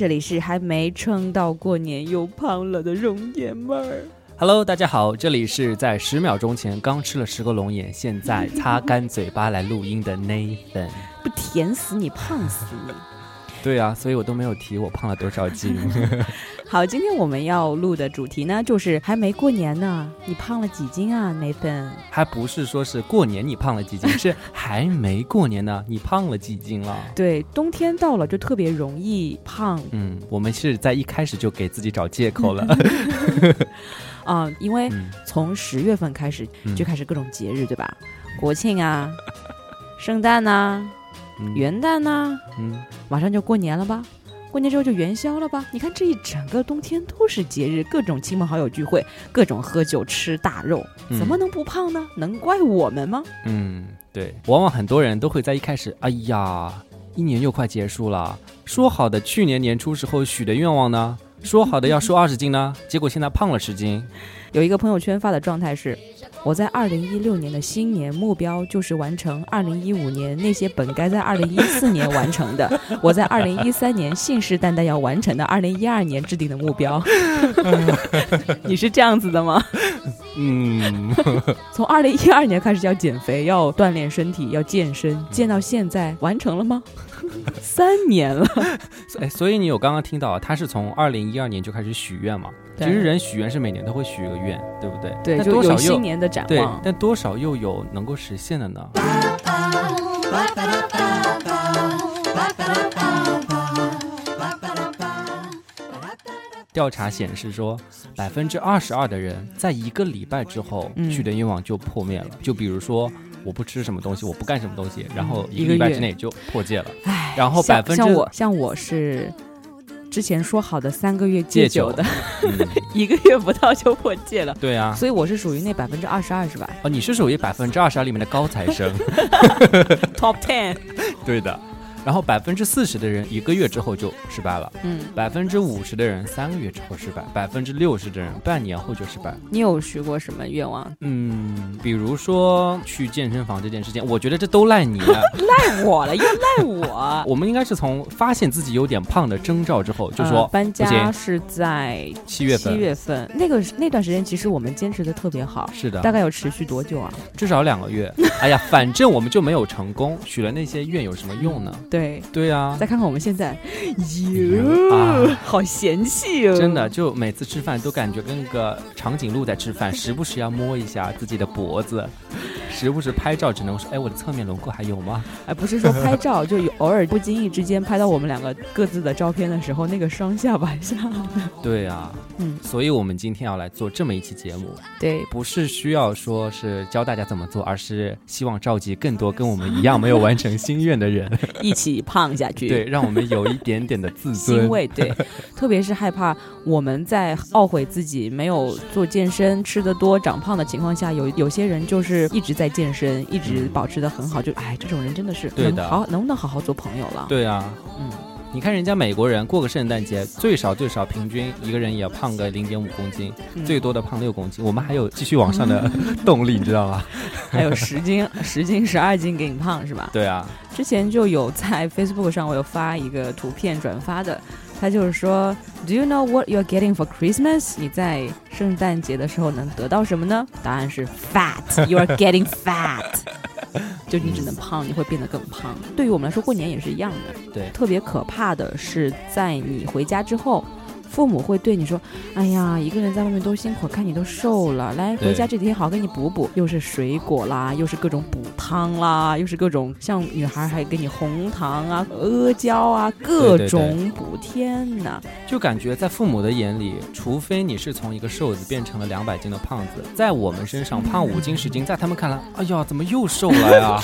这里是还没撑到过年又胖了的容颜妹儿。Hello，大家好，这里是在十秒钟前刚吃了十个龙眼，现在擦干嘴巴来录音的 Nathan。不甜死你，胖死你！对啊，所以我都没有提我胖了多少斤。好，今天我们要录的主题呢，就是还没过年呢，你胖了几斤啊，Nathan？还不是说是过年你胖了几斤，是还没过年呢，你胖了几斤了？对，冬天到了就特别容易胖嗯，我们是在一开始就给自己找借口了。啊、因为嗯从十月份开始嗯就开始各种节日，对吧？国庆啊，圣诞呐、嗯元旦呢、嗯，马上就过年了吧？过年之后就元宵了吧？你看这一整个冬天都是节日，各种亲朋好友聚会，各种喝酒吃大肉，嗯怎么能不胖呢？能怪我们吗？嗯，对，往往很多人都会在一开始，哎呀，一年又快结束了，说好的去年年初时候许的愿望呢？说好的要瘦二十斤呢？结果现在胖了十斤。有一个朋友圈发的状态是：我在二零一六年的新年目标就是完成二零一五年那些本该在二零一四年完成的，我在二零一三年信誓旦旦要完成的二零一二年制定的目标。你是这样子的吗？嗯，从二零一二年开始要减肥，要锻炼身体，要健身，健到现在完成了吗？三年了，哎，所以你有刚刚听到，他是从二零一二年就开始许愿嘛？其实人许愿是每年都会许一个愿，对不对？对，但就有多少又新年的展对，。但多少又有能够实现的呢？调查显示说，百分之二十二的人在一个礼拜之后嗯许的愿望就破灭了。就比如说，我不吃什么东西，我不干什么东西，然后一一个礼拜之内就破戒了。唉，然后百分之像我像我是之前说好的三个月戒戒酒酒的，嗯，一个月不到就破戒了，对啊。所以我是属于那百分之二十二是吧哦，你是属于百分之二十二里面的高材生？Top ten，对的。然后百分之四十的人一个月之后就失败了，嗯，百分之五十的人三个月之后失败，百分之六十的人半年后就失败。你有许过什么愿望？嗯，比如说去健身房这件事情，我觉得这都赖你了。赖我了，又赖我。我们应该是从发现自己有点胖的征兆之后，就说、呃搬，家是在七月份，七月份，那个那段时间其实我们坚持的特别好，是的大，概有持续多久啊？至少两个月。哎呀，反正我们就没有成功，许了那些愿有什么用呢？对，对。啊，再看看我们现在，哟啊。好嫌弃哦，真的，就每次吃饭都感觉跟个长颈鹿在吃饭，时不时要摸一下自己的脖子，时不时拍照只能说，哎，我的侧面轮廓还有吗？哎，不是说拍照，就有偶尔不经意之间拍到我们两个各自的照片的时候，那个双下巴下，对啊，嗯，所以我们今天要来做这么一期节目，对，不是需要说是教大家怎么做，而是希望召集更多跟我们一样没有完成心愿的人，一起胖下去，对，让我们有一点点的自尊。欣慰，对，特别是害怕我们在懊悔自己没有做健身、吃的多、长胖的情况下，有有些人就是一直在健身，一直保持的很好，就哎，这种人真的是对的能好能不能好好做朋友了？对啊，嗯，你看人家美国人过个圣诞节，最少最少平均一个人也要胖个零点五公斤，嗯最多的胖六公斤。我们还有继续往上的 动力，你知道吗？还有十斤、十斤、十二斤给你胖是吧？对啊，之前就有在 Facebook 上我有发一个图片转发的，他就是说，Do you know what you're getting for Christmas？你在圣诞节的时候能得到什么呢？答案是 fat。You are getting fat。就你只能胖，你会变得更胖。对于我们来说，过年也是一样的。对特别可怕的是，在你回家之后，父母会对你说：“哎呀，一个人在外面多辛苦，看你都瘦了，来回家这几天好好给你补补。”又是水果啦，又是各种补汤啦，又是各种像女孩还给你红糖啊、阿胶啊，各对对种补。天哪！就感觉在父母的眼里，除非你是从一个瘦子变成了两百斤的胖子，在我们身上胖五斤十斤，在他们看来，哎呀，怎么又瘦了呀？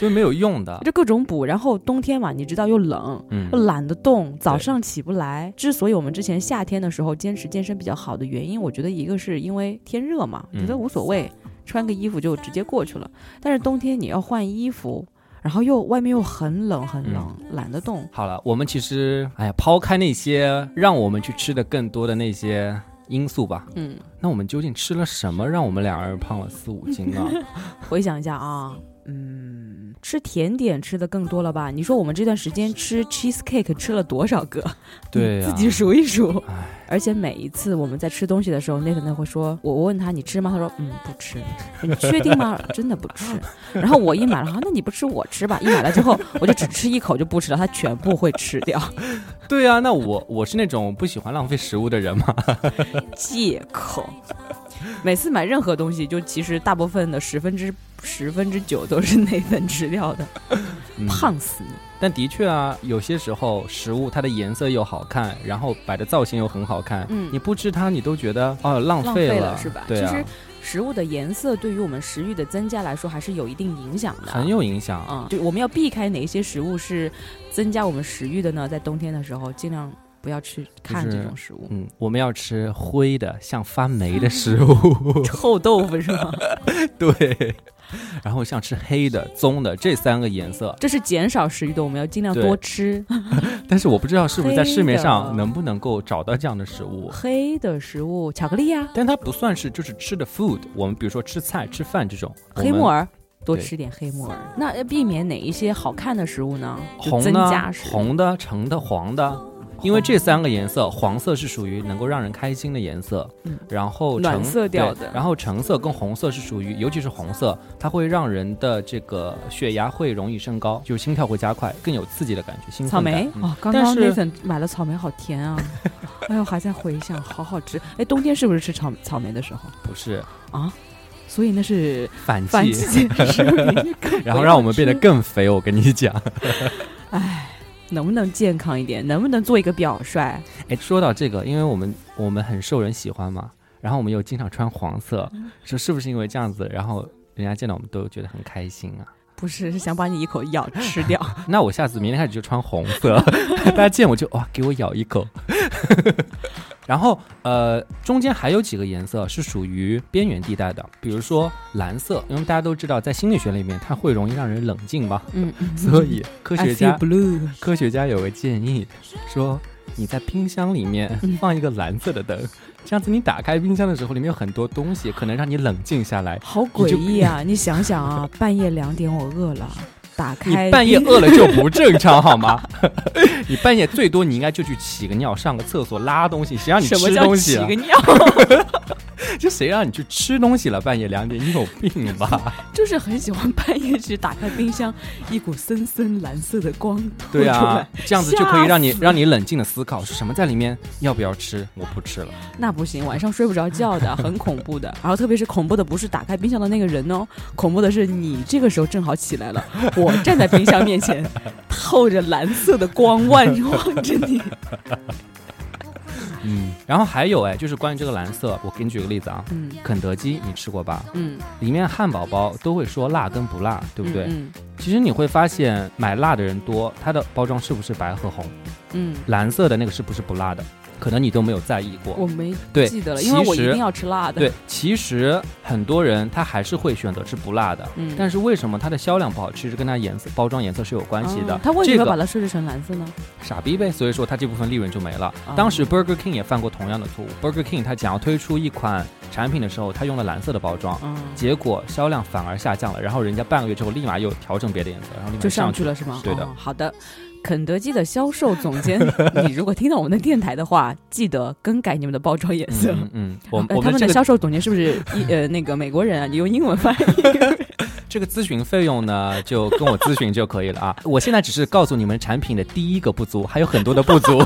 所以没有用的。就各种补，然后冬天嘛，你知道又冷，嗯又懒得动，早上起不来。之所以我们之前夏天的时候坚持健身比较好的原因，我觉得一个是因为天热嘛，嗯觉得无所谓。穿个衣服就直接过去了。但是冬天你要换衣服，然后又外面又很冷很冷，懒得动。好了，我们其实哎呀，抛开那些让我们去吃的更多的那些因素吧，嗯，那我们究竟吃了什么，让我们两人胖了四五斤呢？回想一下啊，嗯，吃甜点吃的更多了吧？你说我们这段时间吃 cheese cake 吃了多少个？对呀、自己数一数。而且每一次我们在吃东西的时候，内特内会说：“我我问他你吃吗？”他说：“嗯，不吃。”你确定吗？真的不吃。然后我一买了，好，那你不吃我吃吧。一买了之后，我就只吃一口就不吃了，他全部会吃掉。对啊、那我我是那种不喜欢浪费食物的人嘛。借口。每次买任何东西，就其实大部分的十分之十分之九都是内粉吃掉的，嗯胖死你。但的确啊，有些时候食物它的颜色又好看，然后摆的造型又很好看，嗯你不吃它，你都觉得哦浪浪费费了是吧？对啊其实，食物的颜色对于我们食欲的增加来说，还是有一定影响的。很有影响。啊、就我们要避开哪一些食物是增加我们食欲的呢？在冬天的时候，尽量不要去看这种食物。嗯，我们要吃灰的、像发霉的 食物，臭豆腐是吗？对。然后像吃黑的、棕的这三个颜色，这是减少食欲的，我们要尽量多吃 但是我不知道是不是在市面上能不能够找到这样的食物。黑的食物，巧克力呀、但它不算是就是吃的 food，我们比如说吃菜、吃饭这种，黑木耳。多吃点黑木耳。那要避免哪一些好看的食物呢？增红的加、红的、橙的、黄的，因为这三个颜色，黄色是属于能够让人开心的颜色，嗯。然后暖橙色调的。然后橙色跟红色是属于，尤其是红色，它会让人的这个血压会容易升高，就是心跳会加快，更有刺激的感觉，兴草莓？哦，刚刚那粉买了草莓，好甜啊！哎呦，还在回想，好好吃。哎，冬天是不是吃草草莓的时候？不是。啊？所以那是反反季季，节食物，你更 然后让我们变得 更肥。我跟你讲，哎，能不能健康一点？能不能做一个表率？哎，说到这个，因为我们我们很受人喜欢嘛，然后我们又经常穿黄色，嗯说是不是因为这样子，然后人家见到我们都觉得很开心啊？不是，是想把你一口咬吃掉。那我下次明天开始就穿红色，大家见我就哇，给我咬一口。然后呃，中间还有几个颜色是属于边缘地带的，比如说蓝色，因为大家都知道，在心理学里面它会容易让人冷静嘛，嗯，嗯所以科学家 blue。科学家有个建议，说你在冰箱里面嗯放一个蓝色的灯，这样子你打开冰箱的时候，里面有很多东西，可能让你冷静下来。好诡异啊！你想想啊，半夜两点我饿了，打开你开半夜饿了就不正常 好吗？你半夜最多你应该就去起个尿、上个厕所、拉东西，谁让你吃什么叫东西啊起个？尿？就谁让你去吃东西了？半夜两点，你有病吧？就是很喜欢半夜去打开冰箱，一股森森蓝色的光透对啊这样子就可以让你让你冷静的思考是什么在里面，要不要吃？我不吃了。那不行，晚上睡不着觉的，很恐怖的。然后特别是恐怖的不是打开冰箱的那个人哦，恐怖的是你这个时候正好起来了，我站在冰箱面前，透着蓝色的光望望着你。嗯，然后还有哎，就是关于这个蓝色，我给你举个例子啊，嗯肯德基你吃过吧？嗯，里面汉堡包都会说辣跟不辣，对不对？嗯其实你会发现买辣的人多，它的包装是不是白和红？嗯，蓝色的那个是不是不辣的？可能你都没有在意过。我没对记得了，因为我一定要吃辣的。对，其实很多人他还是会选择吃不辣的，嗯，但是为什么它的销量不好？其实跟它颜色、包装颜色是有关系的。哦他为什这个么把它设置成蓝色呢？傻逼呗，所以说他这部分利润就没了。哦当时 Burger King 也犯过同样的错误。Burger King 他想要推出一款产品的时候，他用了蓝色的包装，嗯，结果销量反而下降了。然后人家半个月之后立马又调整别的颜色，然后立马就上上去了是吗？对的哦好的。肯德基的销售总监，你如果听到我们的电台的话，记得更改你们的包装颜色。嗯我们这个他们的销售总监是不是一呃 那个美国人啊？你用英文翻译。这个咨询费用呢，就跟我咨询就可以了啊。我现在只是告诉你们产品的第一个不足，还有很多的不足。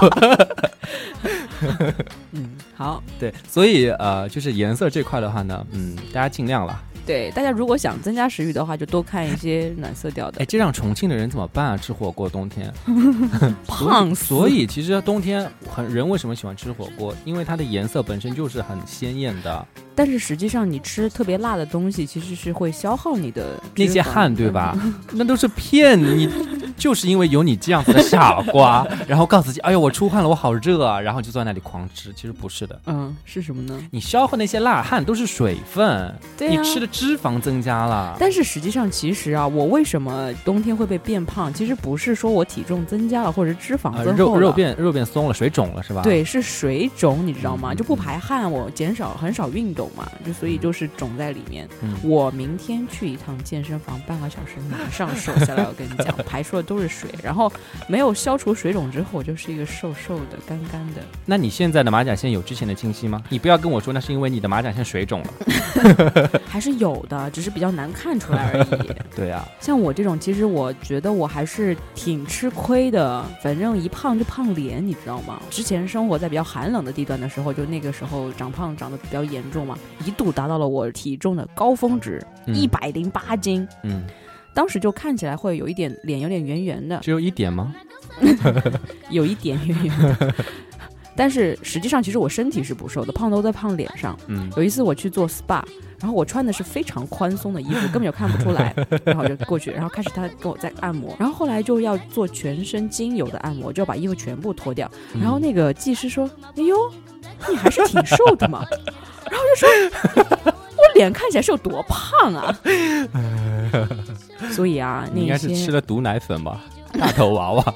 嗯，好，对，所以呃，就是颜色这块的话呢，嗯，大家尽量了。对大家如果想增加食欲的话，就多看一些暖色调的哎，。这让重庆的人怎么办啊？吃火锅冬天 胖死所以其实冬天很人为什么喜欢吃火锅？因为它的颜色本身就是很鲜艳的。但是实际上你吃特别辣的东西，其实是会消耗你的那些汗对吧？那都是骗你，就是因为有你这样子的傻瓜，然后告诉自己，哎呦我出汗了，我好热啊，然后就坐在那里狂吃。其实不是的，嗯，是什么呢？你消耗那些辣汗都是水分，对呀你吃的脂肪增加了。但是实际上，其实啊，我为什么冬天会被变胖？其实不是说我体重增加了，或者脂肪呃增厚了，肉肉变肉变松了，水肿了是吧？，对，是水肿，你知道吗？嗯就不排汗，我减少很少运动嘛，就所以就是肿在里面。嗯我明天去一趟健身房，半个小时马上瘦下来。我跟你讲，排出的都是水，然后没有消除水肿之后，我就是一个瘦瘦的、干干的。那你现在的马甲线有之前的清晰吗？你不要跟我说那是因为你的马甲线水肿了。还是有的，只是比较难看出来而已。对啊，像我这种，其实我觉得我还是挺吃亏的。反正一胖就胖脸，你知道吗？之前生活在比较寒冷的地段的时候，就那个时候长胖长得比较严重嘛，一度达到了我体重的高峰值，嗯一百零八斤。嗯，当时就看起来会有一点脸有点圆圆的，只有一点吗？有一点圆圆的。但是实际上，其实我身体是不瘦的，胖都在胖脸上。嗯，有一次我去做 SPA，然后我穿的是非常宽松的衣服，根本就看不出来，然后我就过去，然后开始他跟我在按摩，然后后来就要做全身精油的按摩，就要把衣服全部脱掉，嗯然后那个技师说：“哎呦，你还是挺瘦的嘛。”然后就说：“我脸看起来是有多胖啊？”所以啊，你应该是吃了毒奶粉吧？大头娃娃。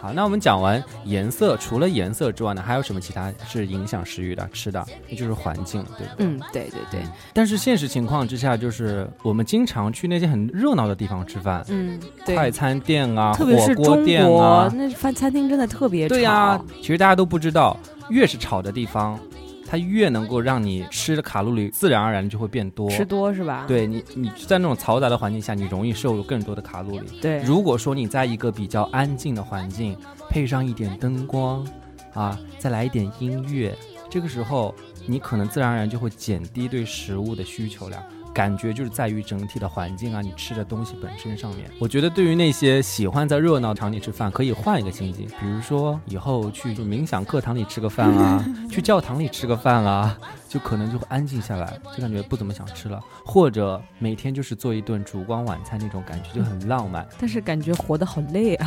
好，那我们讲完颜色，除了颜色之外呢，还有什么其他是影响食欲的？吃的，那就是环境，对不对？嗯，对对对，但是现实情况之下，就是我们经常去那些很热闹的地方吃饭，嗯对，快餐店啊，特别是火锅店啊，那饭餐厅真的特别对呀、吵其实大家都不知道，越是吵的地方，它越能够让你吃的卡路里自然而然就会变多。吃多是吧？对你，你在那种嘈杂的环境下，你容易摄入更多的卡路里。对，如果说你在一个比较安静的环境，配上一点灯光，啊，再来一点音乐，这个时候你可能自然而然就会减低对食物的需求量。感觉就是在于整体的环境啊，你吃的东西本身上面。我觉得对于那些喜欢在热闹场里吃饭，可以换一个心境，比如说以后去就冥想课堂里吃个饭啊，去教堂里吃个饭啊，就可能就会安静下来，就感觉不怎么想吃了。或者每天就是做一顿烛光晚餐那种感觉，就很浪漫。但是感觉活得好累啊。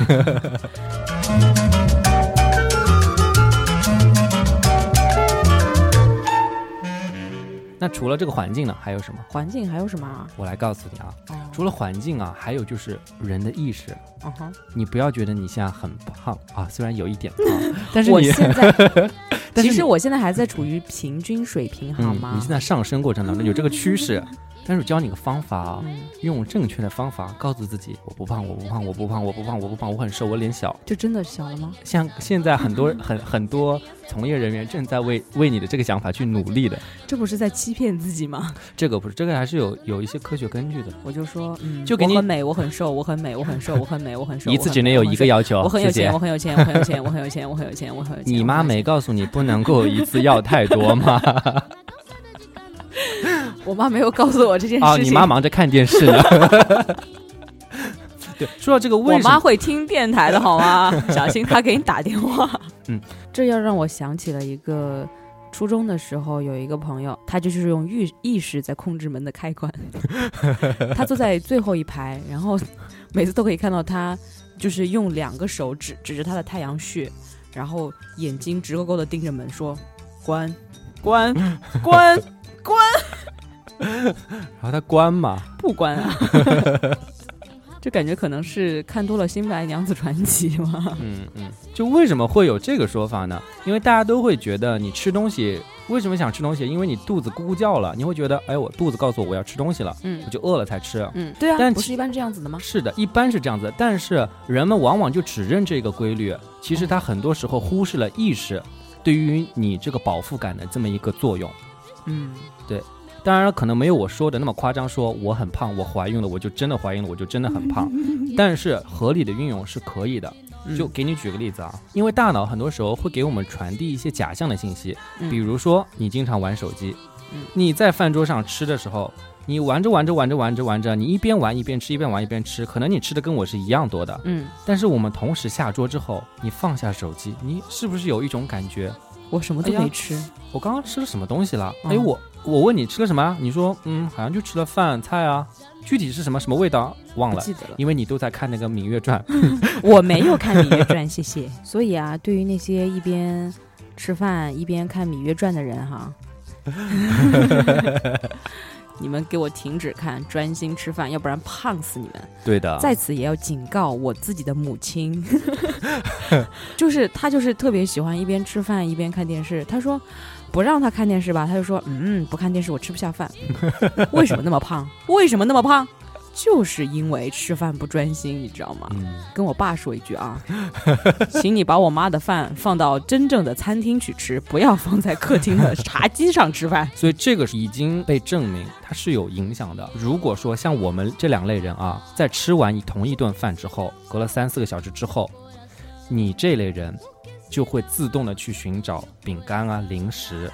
那除了这个环境呢，还有什么？环境还有什么啊？我来告诉你啊，哦，除了环境啊，还有就是人的意识。嗯哼，你不要觉得你现在很胖啊，虽然有一点胖，但是你我现在但是其实我现在还在处于平均水平，好嗯，吗？你现在上升过程当中有这个趋势，但是我教你个方法啊，嗯，用正确的方法告诉自己，我不胖，我不胖，我不胖，我不胖，我不胖，我很瘦，我脸小。就真的小了吗？像现在很多 很很多从业人员正在为为你的这个想法去努力的，这不是在欺骗自己吗？这个不是，这个还是有有一些科学根据的。我就说，嗯，就给你我很美，我很瘦，我很美，我很瘦，我很美，我很瘦，一次只能有一个要要求，我很有钱，我很有钱，我很有钱，我很有钱，我很有钱，我很有钱。你妈没告诉你不能够一次要太多吗？我妈没有告诉我这件事情。啊，你妈忙着看电视呢。对，说到这个，为我什么？妈会听电台的好吗？小心她给你打电话。嗯，这要让我想起了一个初中的时候，有一个朋友，他就是用意意识在控制门的开关。他坐在最后一排，然后每次都可以看到他，就是用两个手指指着他的太阳穴，然后眼睛直勾勾的盯着门说：“关关，关，关，然后他关嘛，不关啊。”就感觉可能是看多了《新白娘子传奇》嘛。嗯嗯，就为什么会有这个说法呢？因为大家都会觉得你吃东西，为什么想吃东西？因为你肚子咕咕叫了，你会觉得，哎，我肚子告诉我我要吃东西了，嗯我就饿了才吃。嗯，对啊，但不是一般这样子的吗？是的，一般是这样子，但是人们往往就只认这个规律，其实他很多时候忽视了意识对于你这个饱腹感的这么一个作用。嗯，当然，可能没有我说的那么夸张，说我很胖，我怀孕了，我就真的怀孕了，我就真的很胖。但是合理的运用是可以的。嗯就给你举个例子啊，因为大脑很多时候会给我们传递一些假象的信息，嗯比如说你经常玩手机嗯，你在饭桌上吃的时候，你玩着玩着玩着玩着玩着，你一边玩一边吃，一边玩一边吃，可能你吃的跟我是一样多的，嗯但是我们同时下桌之后，你放下手机，你是不是有一种感觉？我什么都没吃。我刚刚吃了什么东西了？嗯哎，我我问你吃了什么啊？你说嗯，好像就吃了饭菜啊，具体是什么什么味道忘了，记得了，因为你都在看那个《芈月传》。我没有看《芈月传》，谢谢。所以啊，对于那些一边吃饭一边看《芈月传》的人哈，你们给我停止看，专心吃饭，要不然胖死你们。对的，在此也要警告我自己的母亲，就是她就是特别喜欢一边吃饭一边看电视。她说不让她看电视吧，她就说嗯不看电视我吃不下饭。为什么那么胖？为什么那么胖？就是因为吃饭不专心，你知道吗？嗯，跟我爸说一句啊，请你把我妈的饭放到真正的餐厅去吃，不要放在客厅的茶几上吃饭。所以这个已经被证明它是有影响的。如果说像我们这两类人啊，在吃完同一顿饭之后，隔了三四个小时之后，你这类人就会自动的去寻找饼干啊、零食，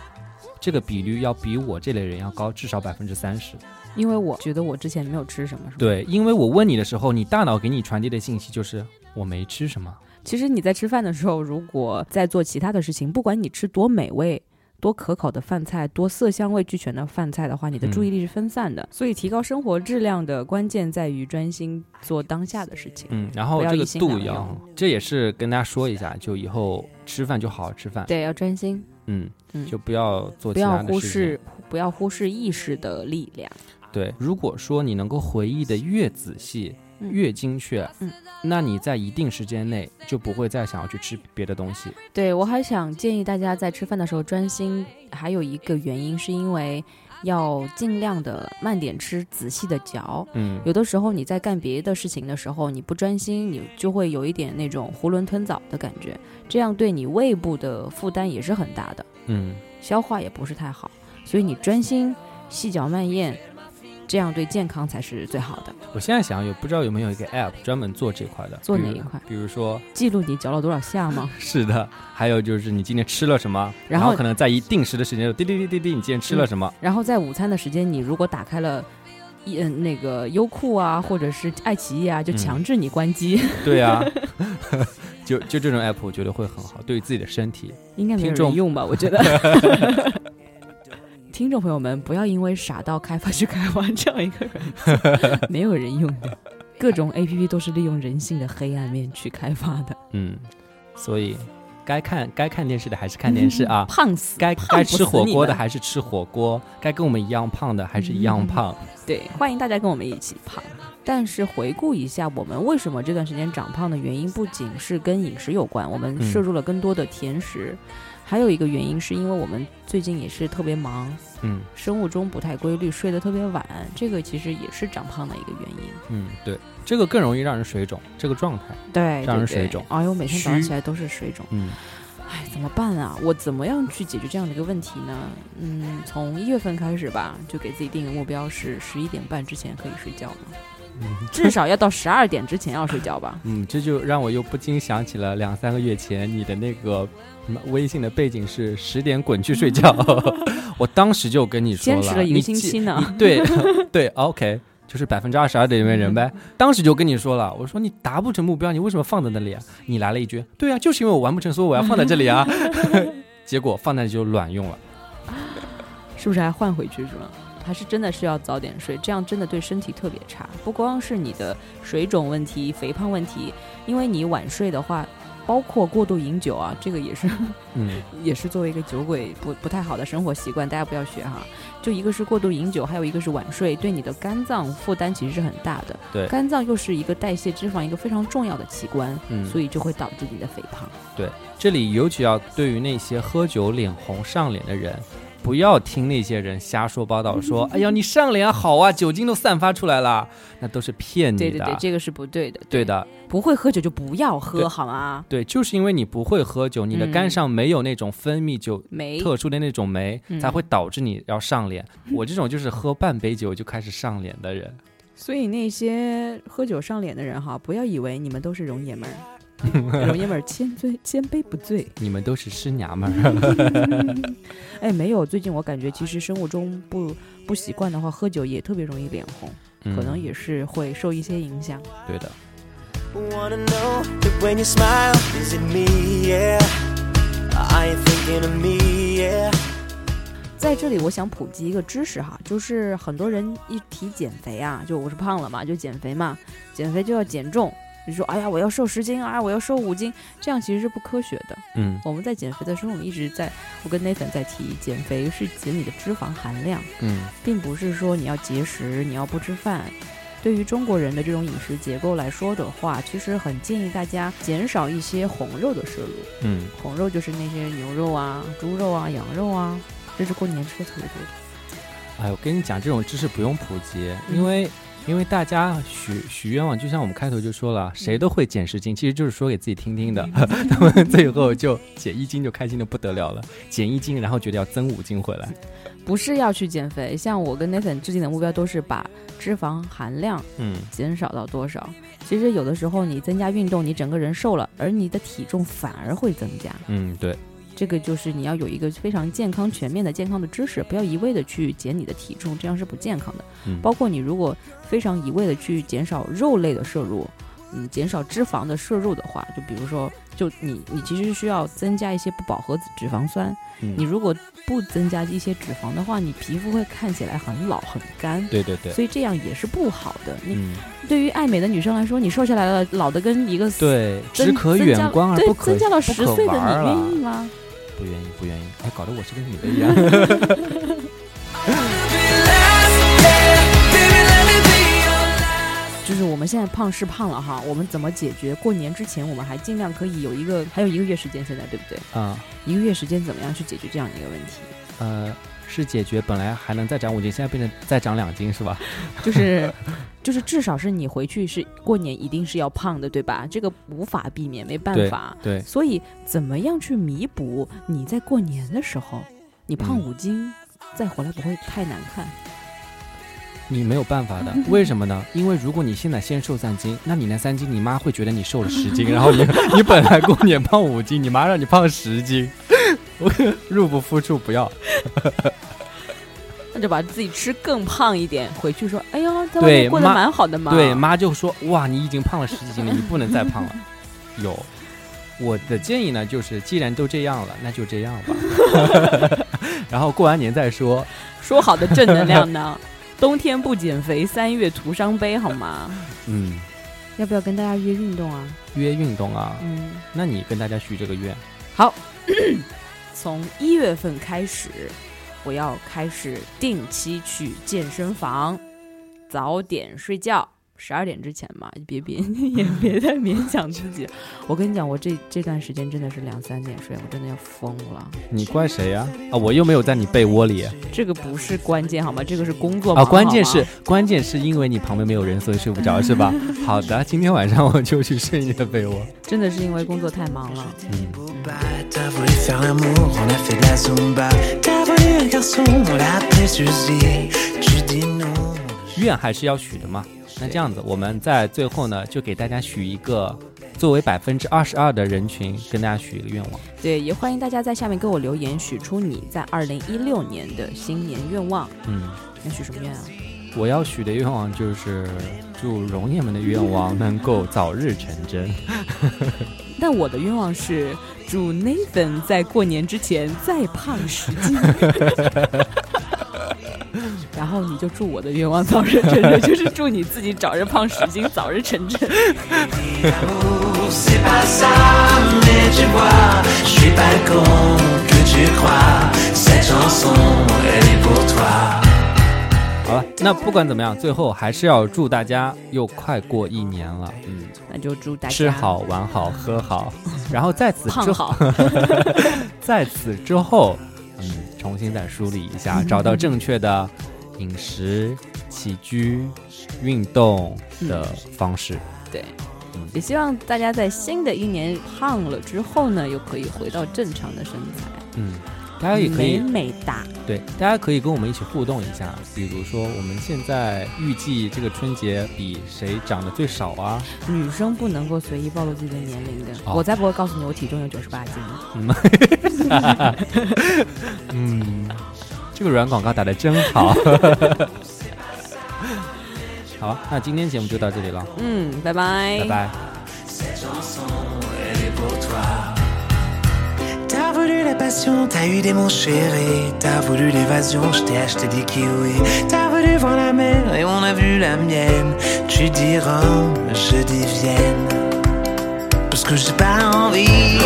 这个比率要比我这类人要高至少百分之三十。因为我觉得我之前没有吃什么？对，因为我问你的时候，你大脑给你传递的信息就是我没吃什么。其实你在吃饭的时候，如果在做其他的事情，不管你吃多美味、多可口的饭菜、多色香味俱全的饭菜的话，你的注意力是分散的。所以，提高生活质量的关键在于专心做当下的事情。嗯，然后这个度要，这也是跟大家说一下，就以后吃饭就好好吃饭，对，要专心，嗯，嗯就不要做不要其他的事情。忽视，不要忽视意识的力量。对，如果说你能够回忆的越仔细、嗯越精确，嗯，那你在一定时间内就不会再想要去吃别的东西。对我还想建议大家在吃饭的时候专心，还有一个原因是因为要尽量的慢点吃，仔细的嚼。嗯，有的时候你在干别的事情的时候，你不专心，你就会有一点那种囫囵吞枣的感觉，这样对你胃部的负担也是很大的，嗯，消化也不是太好。所以你专心细嚼慢咽，这样对健康才是最好的。我现在想有不知道有没有一个 app 专门做这块的，做哪一块比如说，记录你嚼了多少下吗？是的，还有就是你今天吃了什么，然后然可能在一定时的时间就滴滴滴滴滴，你今天吃了什么？然后在午餐的时间，你如果打开了。一嗯，那个优酷啊，或者是爱奇艺啊，就嗯强制你关机，对啊，就就这种 app 我觉得会很好，对于自己的身体。应该没有人用吧？我觉得。听众朋友们，不要因为傻到开发去开发这样一个软件，没有人用的。各种 A P P 都是利用人性的黑暗面去开发的，嗯，所以该看该看电视的还是看电视啊。胖死！该胖该吃火锅的还是吃火锅，该跟我们一样胖的还是一样胖。对，欢迎大家跟我们一起胖。但是回顾一下，我们为什么这段时间长胖的原因，不仅是跟饮食有关，我们嗯摄入了更多的甜食，还有一个原因是因为我们最近也是特别忙，嗯生物钟不太规律，睡得特别晚，这个其实也是长胖的一个原因。嗯，对，这个更容易让人水肿，这个状态。对，让人水肿哎呦，每天早上起来都是水肿，嗯哎，怎么办啊？我怎么样去解决这样的一个问题呢？嗯，从一月份开始吧，就给自己定个目标是十一点半之前可以睡觉嘛，嗯至少要到十二点之前要睡觉吧。嗯，这就让我又不禁想起了两三个月前你的那个什么微信的背景是十点滚去睡觉，我当时就跟你说了，坚持了一个星期呢。对 对，OK，就是百分之二十二的里面人呗。当时就跟你说了，我说你达不成目标，你为什么放在那里啊？你来了一句，对啊，就是因为我完不成，所以我要放在这里啊。结果放在那里就卵用了。是不是还换回去是吗？还是真的是要早点睡，这样真的对身体特别差。不光是你的水肿问题、肥胖问题，因为你晚睡的话，包括过度饮酒啊，这个也是嗯 也是作为一个酒鬼不不太好的生活习惯，大家不要学哈。就一个是过度饮酒，还有一个是晚睡，对你的肝脏负担其实是很大的。对肝脏又是一个代谢脂肪一个非常重要的器官，嗯，所以就会导致你的肥胖。对这里尤其要对于那些喝酒脸红上脸的人，不要听那些人瞎说八道，说哎呀你上脸好啊，酒精都散发出来了，那都是骗你的。对对对，这个是不对的。对的，不会喝酒就不要喝好吗？对，就是因为你不会喝酒，你的肝嗯上没有那种分泌酒没特殊的那种酶，嗯才会导致你要上脸。我这种就是喝半杯酒就开始上脸的人。所以那些喝酒上脸的人哈，不要以为你们都是容爷们儿，容爷们儿千醉千杯不醉。你们都是师娘们儿，哎，没有，最近我感觉其实生活中不不习惯的话，喝酒也特别容易脸红，可能嗯也是会受一些影响。对的。在这里，我想普及一个知识哈，就是很多人一提减肥啊，就我是胖了嘛，就减肥嘛，减肥就要减重。你说，哎呀，我要瘦十斤啊，我要瘦五斤，这样其实是不科学的。嗯我们在减肥的时候，我们一直在，我跟 Nathan 在提，减肥是减你的脂肪含量，嗯并不是说你要节食，你要不吃饭。对于中国人的这种饮食结构来说的话，其实很建议大家减少一些红肉的摄入。嗯，红肉就是那些牛肉啊、猪肉啊、羊肉啊，这是过年吃的特别多的。哎，我跟你讲，这种知识不用普及，因为因为大家许许愿望，就像我们开头就说了，谁都会减十斤，其实就是说给自己听听的。他们最后就减一斤就开心的不得了了，减一斤，然后觉得要增五斤回来。不是要去减肥，像我跟 Nathan 制定的目标都是把脂肪含量嗯减少到多少。其实有的时候你增加运动，你整个人瘦了，而你的体重反而会增加。嗯，对，这个就是你要有一个非常健康、全面的健康的知识，不要一味的去减你的体重，这样是不健康的。嗯，包括你如果非常一味的去减少肉类的摄入，嗯，减少脂肪的摄入的话，就比如说，就你你其实需要增加一些不饱和脂肪酸。嗯你如果不增加一些脂肪的话，你皮肤会看起来很老很干。对对对，所以这样也是不好的。你嗯，对于爱美的女生来说，你瘦下来了，老的跟一个对，增只可增加远观而对不可增加了十岁的你，愿意吗？不愿意，不愿意。哎，搞得我是个女的一样。就是我们现在胖是胖了哈，我们怎么解决？过年之前我们还尽量可以有一个，还有一个月时间，现在对不对？啊、一个月时间怎么样去解决这样一个问题？呃，是解决本来还能再长五斤，现在变成再长两斤是吧？就是就是至少是你回去是过年一定是要胖的，对吧？这个无法避免，没办法。对，所以怎么样去弥补你在过年的时候你胖嗯五斤，再回来不会太难看？你没有办法的，为什么呢？因为如果你现在先瘦三斤，那你那三斤，你妈会觉得你瘦了十斤，然后你 你本来过年胖五斤，你妈让你胖十斤，我 入不敷出，不要。那就把自己吃更胖一点，回去说：“哎呀，在外面过得蛮好的嘛。”对，妈就说哇，你已经胖了十几斤了，你不能再胖了。有，我的建议呢，就是既然都这样了，那就这样吧。然后过完年再说。说好的正能量呢？冬天不减肥，三月徒伤悲，好吗？嗯，要不要跟大家约运动啊？约运动啊，嗯，那你跟大家许这个愿。好，从一月份开始，我要开始定期去健身房，早点睡觉，十二点之前嘛，别别 也别再勉强自己。我跟你讲，我这这段时间真的是两三点睡，我真的要疯了。你怪谁呀、啊？我又没有在你被窝里。这个不是关键好吗？这个是工作啊，关键是关键是因为你旁边没有人，所以睡不着是吧？好的，今天晚上我就去睡你的被窝。真的是因为工作太忙了。愿还是要许的嘛。那这样子，我们在最后呢，就给大家许一个作为百分之二十二的人群，跟大家许一个愿望。对，也欢迎大家在下面给我留言，许出你在二零一六年的新年愿望。嗯，要许什么愿啊？我要许的愿望就是祝容爷们的愿望能够早日成真。那我的愿望是祝 Nathan 在过年之前再胖十斤。然后你就祝我的愿望早日成真就是祝你自己早日胖十斤早日成真。好了那不管怎么样最后还是要祝大家又快过一年了嗯。那就祝大家吃好玩好喝好 然后在此之后 在此之后嗯，重新再梳理一下，找到正确的饮食、起居、运动的方式。对。嗯，也希望大家在新的一年胖了之后呢，又可以回到正常的身材，嗯，大家也可以美美哒。对，大家可以跟我们一起互动一下，比如说我们现在预计这个春节比谁长得最少啊？女生不能够随意暴露自己的年龄的，哦我才不会告诉你我体重有九十八斤。嗯，这个软广告打的真好。好，那今天节目就到这里了，嗯，拜拜，拜拜。T'as voulu la passion, t'as eu des mon chéri. T'as voulu l'évasion, je t'ai acheté des kiwis. T'as voulu voir la mer et on a vu la mienne. Tu dis Rome, je dis Vienne. Parce que j'ai pas envie